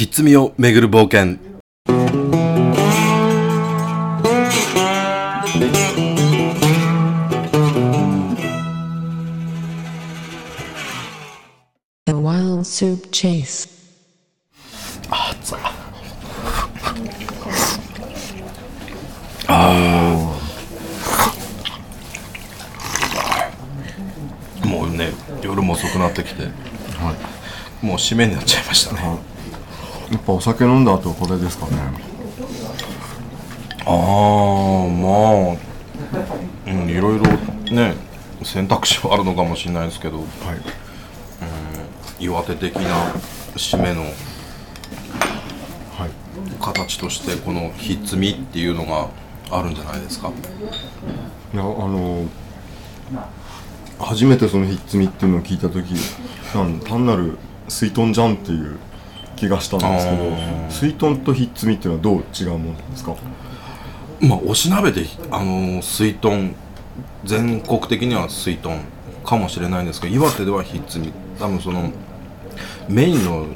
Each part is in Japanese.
ひっつみをめぐる冒険。The Wild Soup Chase. もうね夜も遅くなってきて、もう締めになっちゃいましたね、やっぱお酒飲んだ後これですかね。ああまあうんいろいろね選択肢はあるのかもしれないですけど、はい。岩手的な締めのはい。形としてこのひっつみっていうのがあるんじゃないですか？いやあの初めてそのひっつみっていうのを聞いた時単なる水豚じゃんっていう気がしたんですけあどー。水豚とひっつみっていうのはどう違うものなんですか？まあおし鍋であの水豚。全国的には水豚かもしれないんですけど岩手ではひっつみ。多分そのメインの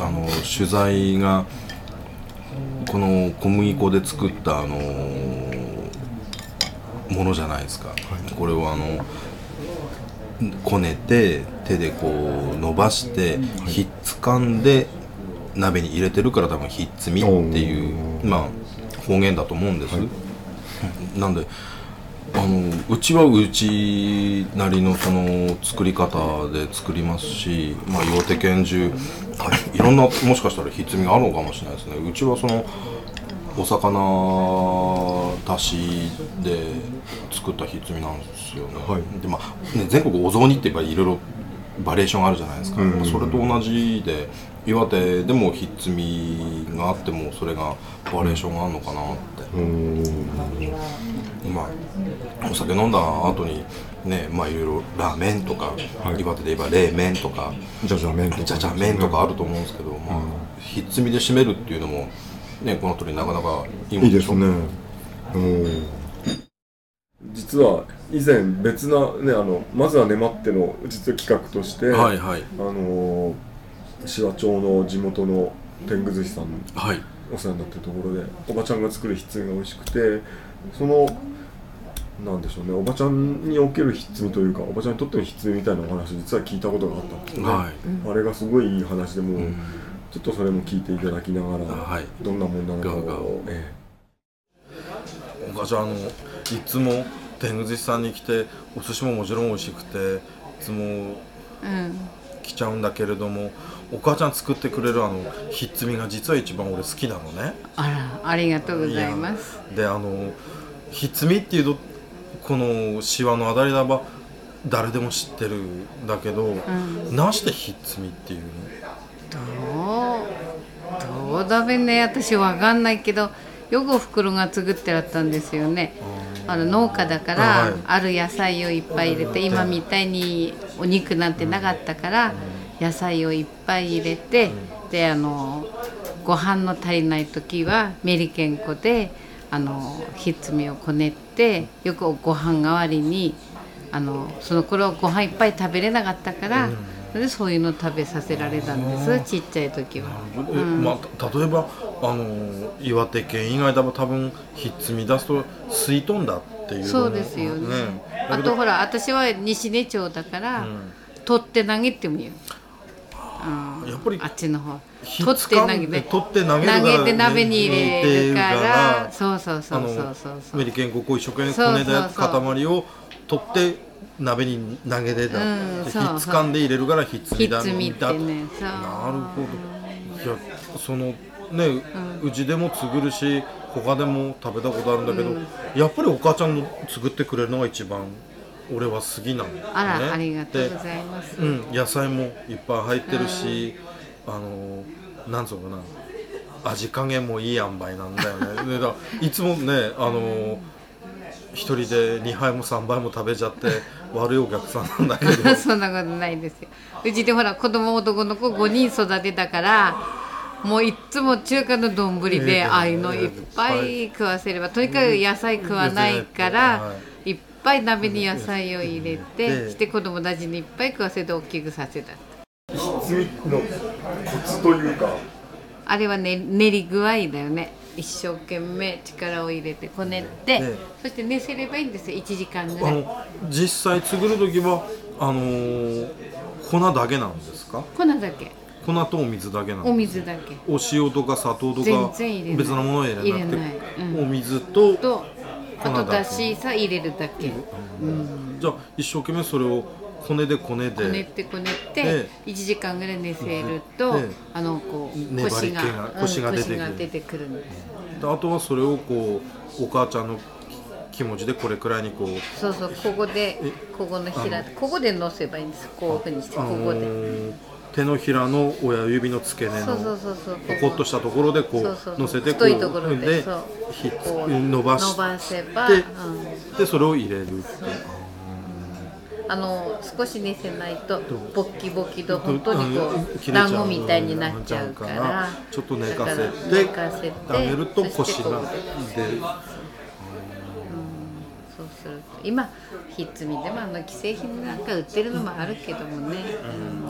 あの取材がこの小麦粉で作ったあのものじゃないですか、これをあのこねて手でこう伸ばして、ひっつかんで鍋に入れてるから多分ひっつみっていうまあ方言だと思うんです、なんであのうちはうちなりのその作り方で作りますし、まあ、岩手県中、い、ろんなもしかしたらひっつみがあるのかもしれないですね。うちはそのお魚だしで作ったひっつみなんですよね,、はい。でまあね全国お雑煮って言えばいろいろバリエーションあるじゃないですか、うん。それと同じで岩手でもひっつみがあってもそれがバリエーションがあるのかなって。うーん。まあ、お酒飲んだ後にねまあいろいろラーメンとか、はい。岩手で言えば冷麺とかじゃじゃ麺とか。じゃじゃ麺とかあると思うんですけど、まあひっつみで締めるっていうのもねこの通りなかなかいいもんしょいいですね。うん。実は以前別なねあのまずは粘っての実は企画として、はいはい。あの紫波町の地元の天狗寿司さんはい。お世話になってるところでおばちゃんが作るひっつみが美味しくてそのなんでしょうねおばちゃんにおけるひっつみというかおばちゃんにとってのひっつみみたいなお話実は聞いたことがあったんですよね、はい。あれがすごいいい話でもう、うん。ちょっとそれも聞いていただきながら、はい。どんなもんなのかを、えお母ちゃんあのいつも天狗寿司さんに来てお寿司ももちろん美味しくていつもうん来ちゃうんだけれどもお母ちゃん作ってくれるあのひっつみが実は一番俺好きなのね。あらありがとうございます。であのひっつみっていうとこのシワのあだりだば誰でも知ってるんだけど、ん。なしてひっつみっていうどうどうだべね私わかんないけどよくおふくろが作ってらったんですよね。あの農家だから、はい。ある野菜をいっぱい入れて今みたいにお肉なんてなかったから、野菜をいっぱい入れて、であのご飯の足りない時はメリケン粉であのひっつみをこねってよくご飯代わりにあのその頃ご飯いっぱい食べれなかったから、それでそういうの食べさせられたんです。ちっちゃい時は。えまあ、た例えばあの岩手県以外だと多分ひっつみ出すと水豚だっていうそうですよね。だけどあとほら私は西根町だから、取って投げてもいいよ、うん。やっぱりあっちの方。ひ取って投げて。取って投げ投げて鍋に入れるから。そうそうそうそうそう。そうメリケン粉を一生懸命そうこねたそうそう。塊を取って鍋に投げてた、うんひっつかんで入れるからひっつみだみってねなるほど。いやそのね、うちでも作るし他でも食べたことあるんだけど、やっぱりお母ちゃんの作ってくれるのが一番俺は好きなの、ね、あら、ありがとうごでざいます、うん、野菜もいっぱい入ってるし、あのなんつうのかな味加減もいい塩梅なんだよね。でだいつもねあの一人で2杯も3杯も食べちゃって 悪いお客さんなんだけど。そんなことないですよ。うちでほら子供男の子5人育てたからもういっつも中華の丼で、ええああいうのいっぱい食わせればとにかく野菜食わないから、、はいっぱい鍋に野菜を入れて、でして子供たちにいっぱい食わせて大きくさせた。ひっつみのコツというか。あれはね練り具合だよね一生懸命力を入れてこねって、ね。そして寝せればいいんですよ。1時間ぐあらい。の実際作る時はあのー粉だけなんですか？粉だけ。粉とお水だけなんですお水だけ。お塩とか砂糖と全か然入れない。別なものは入れなくてお水ととあと粉だしさ入れるだけ。うんじゃあ一生懸命それをこねでこねで。こねってこねってで1時間ぐらい寝せるとであのこう腰がが腰が出てくる。うん腰が出てくるんです。であとはそれをこうお母ちゃんの気持ちでこれくらいにこう。そうそうここでえここのひらここで乗せばいいんです。こういうふうにしてここで。ー手のひらの親指の付け根そうそうのポコッとしたところでこそう乗せてこ太いところででそう。ひっつこう伸ばし伸ばせば、でうんでそれを入れるっていうあの少し寝せないとボッキボキと本当にこう団子みたいになっちゃうから。ちょっと寝かせて寝かせてあげると腰が出る。そうすると今ひっつみでもあの既製品なんか売ってるのもあるけどもね、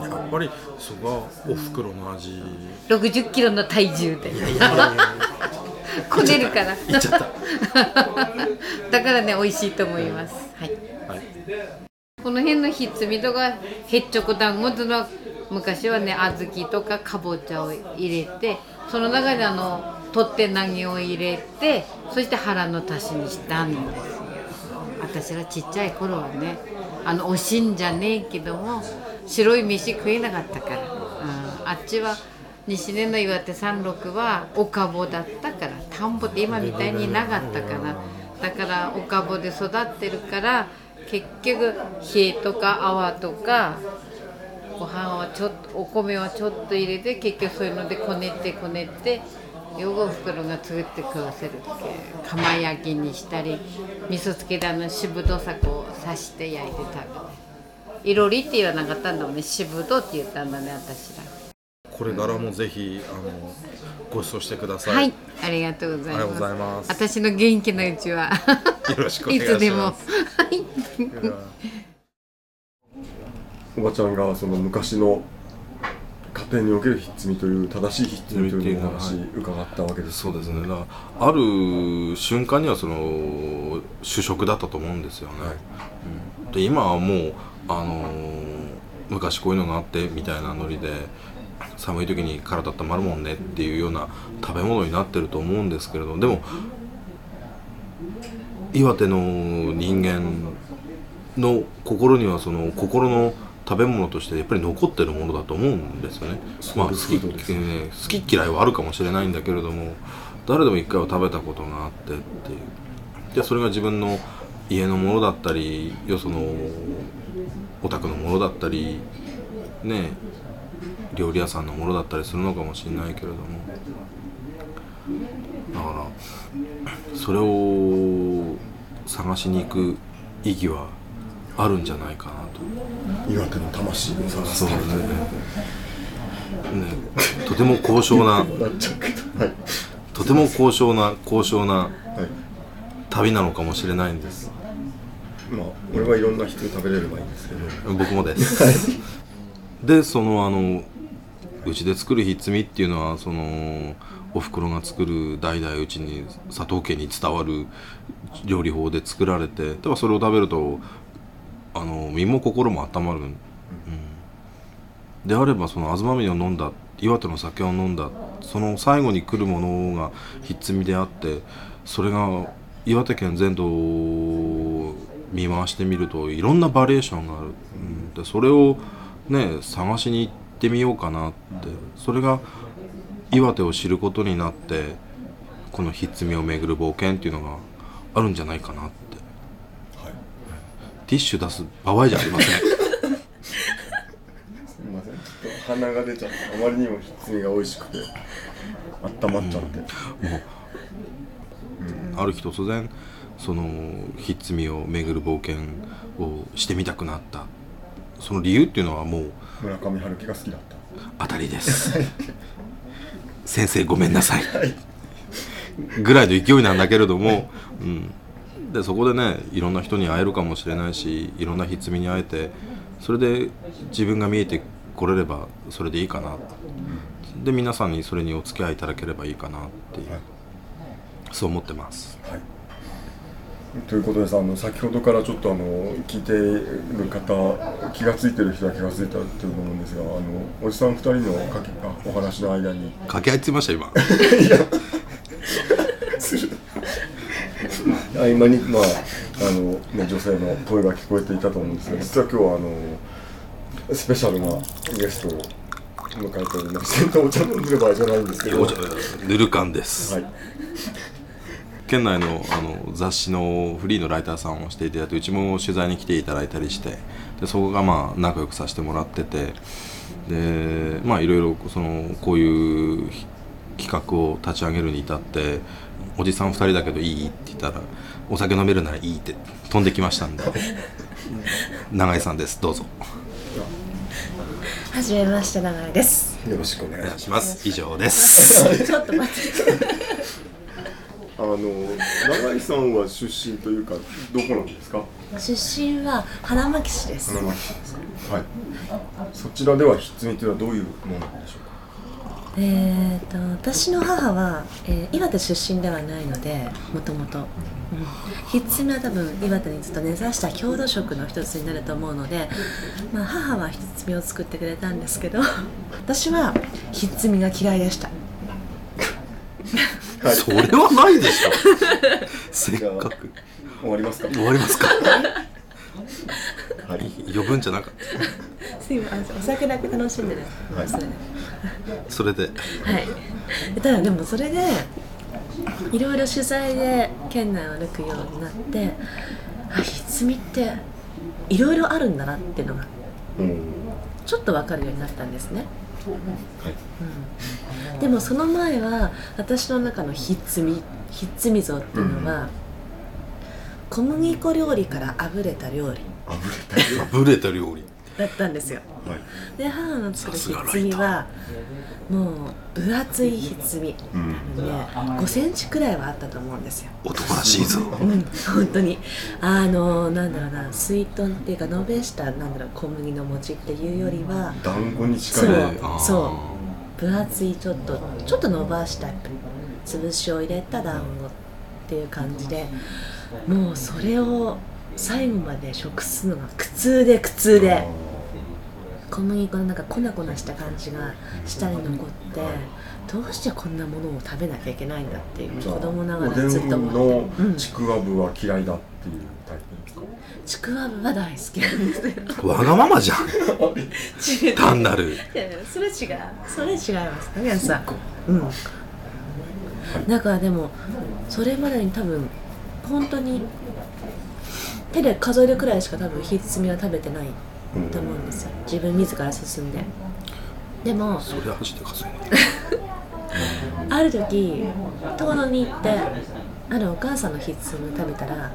やっぱりそこはおふくろの味。60キロの体重で。こねるから。いっちゃった。だからね美味しいと思います。はいはいこの辺のひっつみとかへっちょこ団子っていうのは昔はね小豆とかかぼちゃを入れてその中であの取って投げを入れてそして腹の足しにしたんですよ。私がちっちゃい頃はねあのおしんじゃねえけども白い飯食えなかったから、うん、あっちは西根の岩手山麓はおかぼだったから田んぼって今みたいになかったから。だからおかぼで育ってるから結局冷えとか泡とかご飯はちょっとお米はちょっと入れて結局そういうのでこねてこねてよくおふくろが作って食わせるって釜焼きにしたり味噌つけであのしぶとさこう刺して焼いて食べて。いろりって言わなかったんだもんね。しぶとって言ったんだね私ら。これからもぜひあのご馳走してください、はい、ありがとうございます。ありがとうございます。私の元気なうちは。よろしくお願いいします。つでも。はいおばちゃんがその昔の家庭におけるひっつみという正しいひっつみというお話伺ったわけです。そうですね。だある瞬間にはその主食だったと思うんですよね、うん。で今はもうあのー昔こういうのがあってみたいなノリで寒い時に体温まるもんねっていうような食べ物になってると思うんですけれどでも岩手の人間の心にはその心の食べ物としてやっぱり残ってるものだと思うんですよね。まあ好き,、好き嫌いはあるかもしれないんだけれども誰でも一回は食べたことがあってっていう。でそれが自分の家のものだったりよそのお宅のものだったりね料理屋さんのものだったりするのかもしれないけれども。だからそれを探しに行く意義はあるんじゃないかなと。岩手の魂を探すそうですね。ね、とても高尚な、は いとても高尚な、高尚なはい旅なのかもしれないんです。まあ俺はいろんな人に食べれればいいんですけど僕もです。で、そのあの、うちで作るひっつみっていうのは、その、おふくろが作る代々うちに佐藤家に伝わる料理法で作られて、だからそれを食べると、あの、身も心も温まる。うん。であればその東峰を飲んだ岩手の酒を飲んだその最後に来るものがひっつみであってそれが岩手県全土を見回してみるといろんなバリエーションがある、うん。でそれをね探しに行ってみようかなって。それが岩手を知ることになってこのひっつみを巡る冒険っていうのがあるんじゃないかなって、ティッシュ出す場合じゃありません。すみません。ちょっと鼻が出ちゃってあまりにもひっつみが美味しくて温まっちゃって、ある日突然そのひっつみを巡る冒険をしてみたくなった。その理由っていうのはもう村上春樹が好きだった。当たりです。先生ごめんなさい。ぐらいの勢いなんだけれども、うん、でそこでねいろんな人に会えるかもしれないしいろんなひっつみに会えてそれで自分が見えて来れればそれでいいかな。で皆さんにそれにお付き合いいただければいいかなっていう、そう思ってます。ということですあの先ほどからちょっとあの聞いてる方気が付いてる人は気が付いたっていうと思うんですがあのおじさん2人のかけあお話の間に。掛け合いって言いました今 合間にまああの、ね、女性の声が聞こえていたと思うんですが実は今日はあのスペシャルなゲストを迎えておりましてお茶飲んでる場合じゃないんですけど。ぬるかんです、はい。県内のあの雑誌のフリーのライターさんをしていただいてうちも取材に来ていただいたりしてでそこがまあ仲良くさせてもらっててでまあいろいろそのこういう企画を立ち上げるに至っておじさん2人だけどいいって言ったらお酒飲めるならいいって飛んできましたんで。永井さんです。どうぞ。はじめまして長井です。よろしくお願いしします。以上です。ちょっと待って。あの永井さんは出身というかどこなんですか？出身は花巻市です。花巻市ですか？はい。そちらではひっつみというのはどういうものなんでしょうか？えー、と私の母は、えー岩手出身ではないのでもともと。うん。ひっつみは多分岩手にずっと根ざした郷土食の一つになると思うので、まあ、母はひっつみを作ってくれたんですけど 私はひっつみが嫌いでした。それはないでしょ。せっかく。終わりますか。終わりますか はい。呼ぶんじゃなかった。すいません。お酒だけ楽しんでる、はい。それで。それではい、ただでもそれでいろいろ取材で県内を歩くようになってあひつみっていろいろあるんだなっていうのがうん。ちょっと分かるようになったんですね、はい。うん、でもその前は私の中のひっつみひっつみ像っていうのは、小麦粉料理からあぶれた料理あぶれたよブレた料理。だったんですよ。はい。で母の作るひっつみはもう分厚いひっつみ、うん。ね5センチくらいはあったと思うんですよ。男らしいぞ。うん、本当に。あのなんだろうな水豚っていうか延べしたなんだろう小麦の餅っていうよりは団子に近そいうあー。そう。分厚いちょっとちょっと伸ばした潰しを入れた団子っていう感じでもうそれを最後まで食すのが苦痛で苦痛で。小麦粉のなんか粉々した感じが舌に残ってどうしてこんなものを食べなきゃいけないんだっていう子供ながらずっとおでん思ってのちくわぶは嫌いだっていうタイプですか？ちくわぶは大好きなんですよ。わがままじゃん。単なる。それ違う。それ違います。ね皆さん。うん。だからでもそれまでに多分本当に手で数えるくらいしか多分ひっつみは食べてないと思うんですよ。自分自ら進んで。でもそれは走って稼い。ある時遠野に行ってあるお母さんのひっつみを食べたら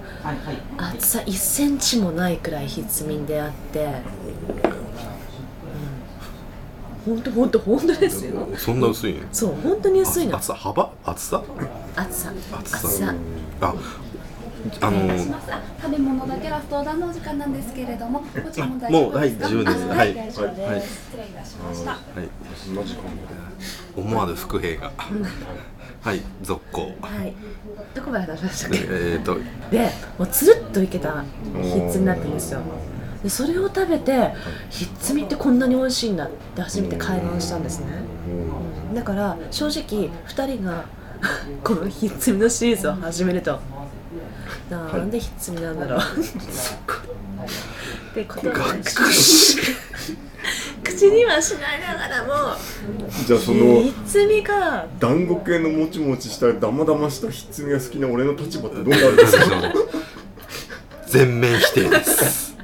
厚さ1センチもないくらいひっつみに出会って本当本当本当ですよ。そんな薄いの？そう本当に薄いの。厚さ幅？厚さ？厚さ。厚さ。厚さ。ああのお願いします。あ食べ物だけラストオーダーのお時間なんですけれども、ご注文大もう丈夫です。か？はい自由です。あはい。大丈夫です。はい。失礼いたしました。はい。思わぬ伏兵が。はい。続行。はい。どこまで話しましたっけ？えっと。でもうつるっといけたひっつみだったんですよ。でそれを食べてひっつみってこんなに美味しいんだって初めて会話をしたんですね。だから正直2人が このひっつみのシリーズを始めるとなんでひっつみなんだろう。ってことをね口にはしないながらも。じゃあそのひっつみが団子系のもちもちしたダマダマしたひっつみが好きな俺の立場ってどうなるんですか？全面否定です。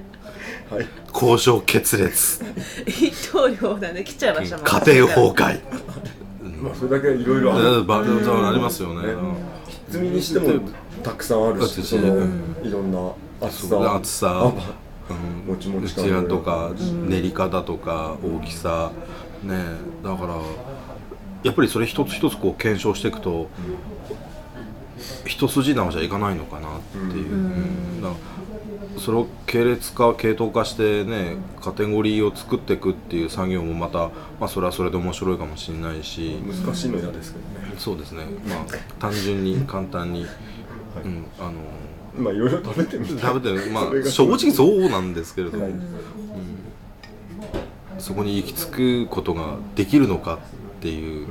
はい。交渉決裂。一刀両断で来ちゃいましたもん。家庭崩壊。まあそれだけいろいろある。バルザありますよね。ひっつみにしてもたくさんあるしそのいろんな厚さ厚さ幅うん。もちもちうちわとか練り方とか大きさ。ね。だからやっぱりそれ一つ一つこう検証していくと一筋縄じゃいかないのかなっていう、うん。それを系列化系統化してねカテゴリーを作っていくっていう作業もまた、まあ、それはそれで面白いかもしれないし。難しいの嫌ですけどね。そうですね。まあ単純に簡単に、うん、あのまあいろいろ食べてみて食べてまあ正直そうなんですけれども、はいそこに行き着くことができるのかっていう、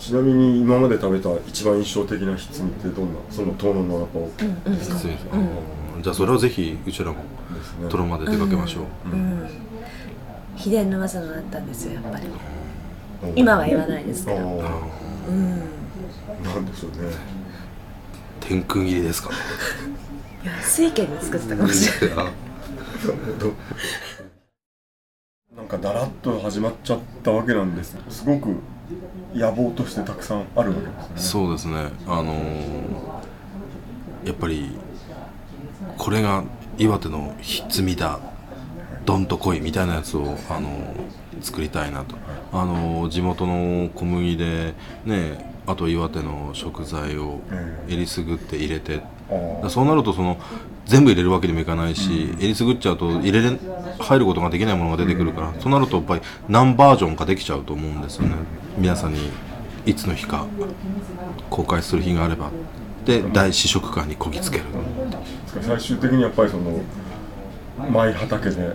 ちなみに今まで食べた一番印象的なひつみってどんなその遠野の中を。です失礼しますじゃあそれをぜひうちらもね。トロまで出かけましょう、秘伝の技があったんですよやっぱり。今は言わないですけど。あうん。ーなんでしょうね天空切りですか水拳に作ってたかもしれない。なんかだらっと始まっちゃったわけなんです。すごく野望としてたくさんあるわけですね。そうですね。あのーやっぱりこれが岩手のひっつみだどんと来いみたいなやつを、あのー作りたいなと、あのー地元の小麦でねあと岩手の食材をえりすぐって入れて、あー。そうなるとその全部入れるわけにもいかないし、えりすぐっちゃうと入れれ入ることができないものが出てくるから、そうなるとやっぱり何バージョンかできちゃうと思うんですよね、皆さんにいつの日か公開する日があれば。で大試食会にこぎつける、最終的にやっぱりその舞畑で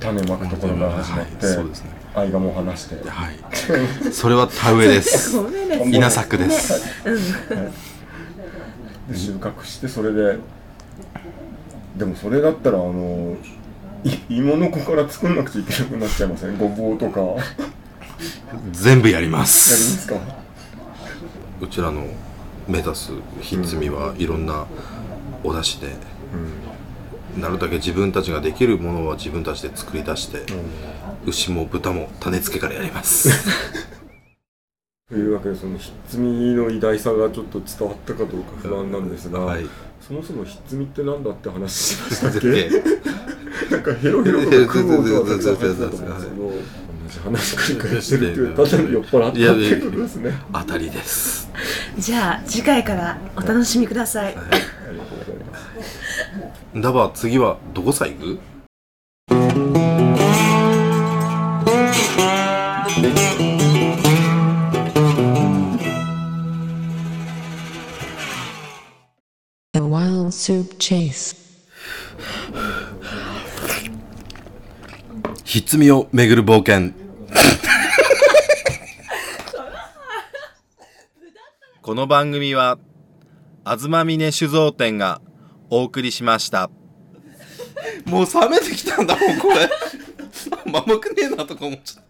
種まくところから始まって、はいそうですね。愛がも話して。はい。それは田植えです。稲作です、で収穫してそれででもそれだったらあのい芋の子から作んなくちゃいけなくなっちゃいません？ごぼうとか。やり全部やりまますすか？うちらの目指すひっつみはいろんなお出汁で、なるだけ自分たちができるものは自分たちで作り出して、牛も豚も種付けからやります。というわけでそのひっつみの偉大さがちょっと伝わったかどうか不安なんですが、はい。そもそもひっつみってなんだって話しましたっけ？で なんかヘロヘロとか食う音がたくさん入ってたと思うんですけど同じ話繰り返してるっていうただに酔っ払ったっていうことですね。当たりですじゃあ次回からお楽しみくださいありがとうございだば次はどこさ行く？The Wild Soup Chase. ひっつみを巡る冒険 この番組は東峰酒造店がお送りしました。もう冷めてきたんだもんこれ。甘くねえなとか思っちゃった。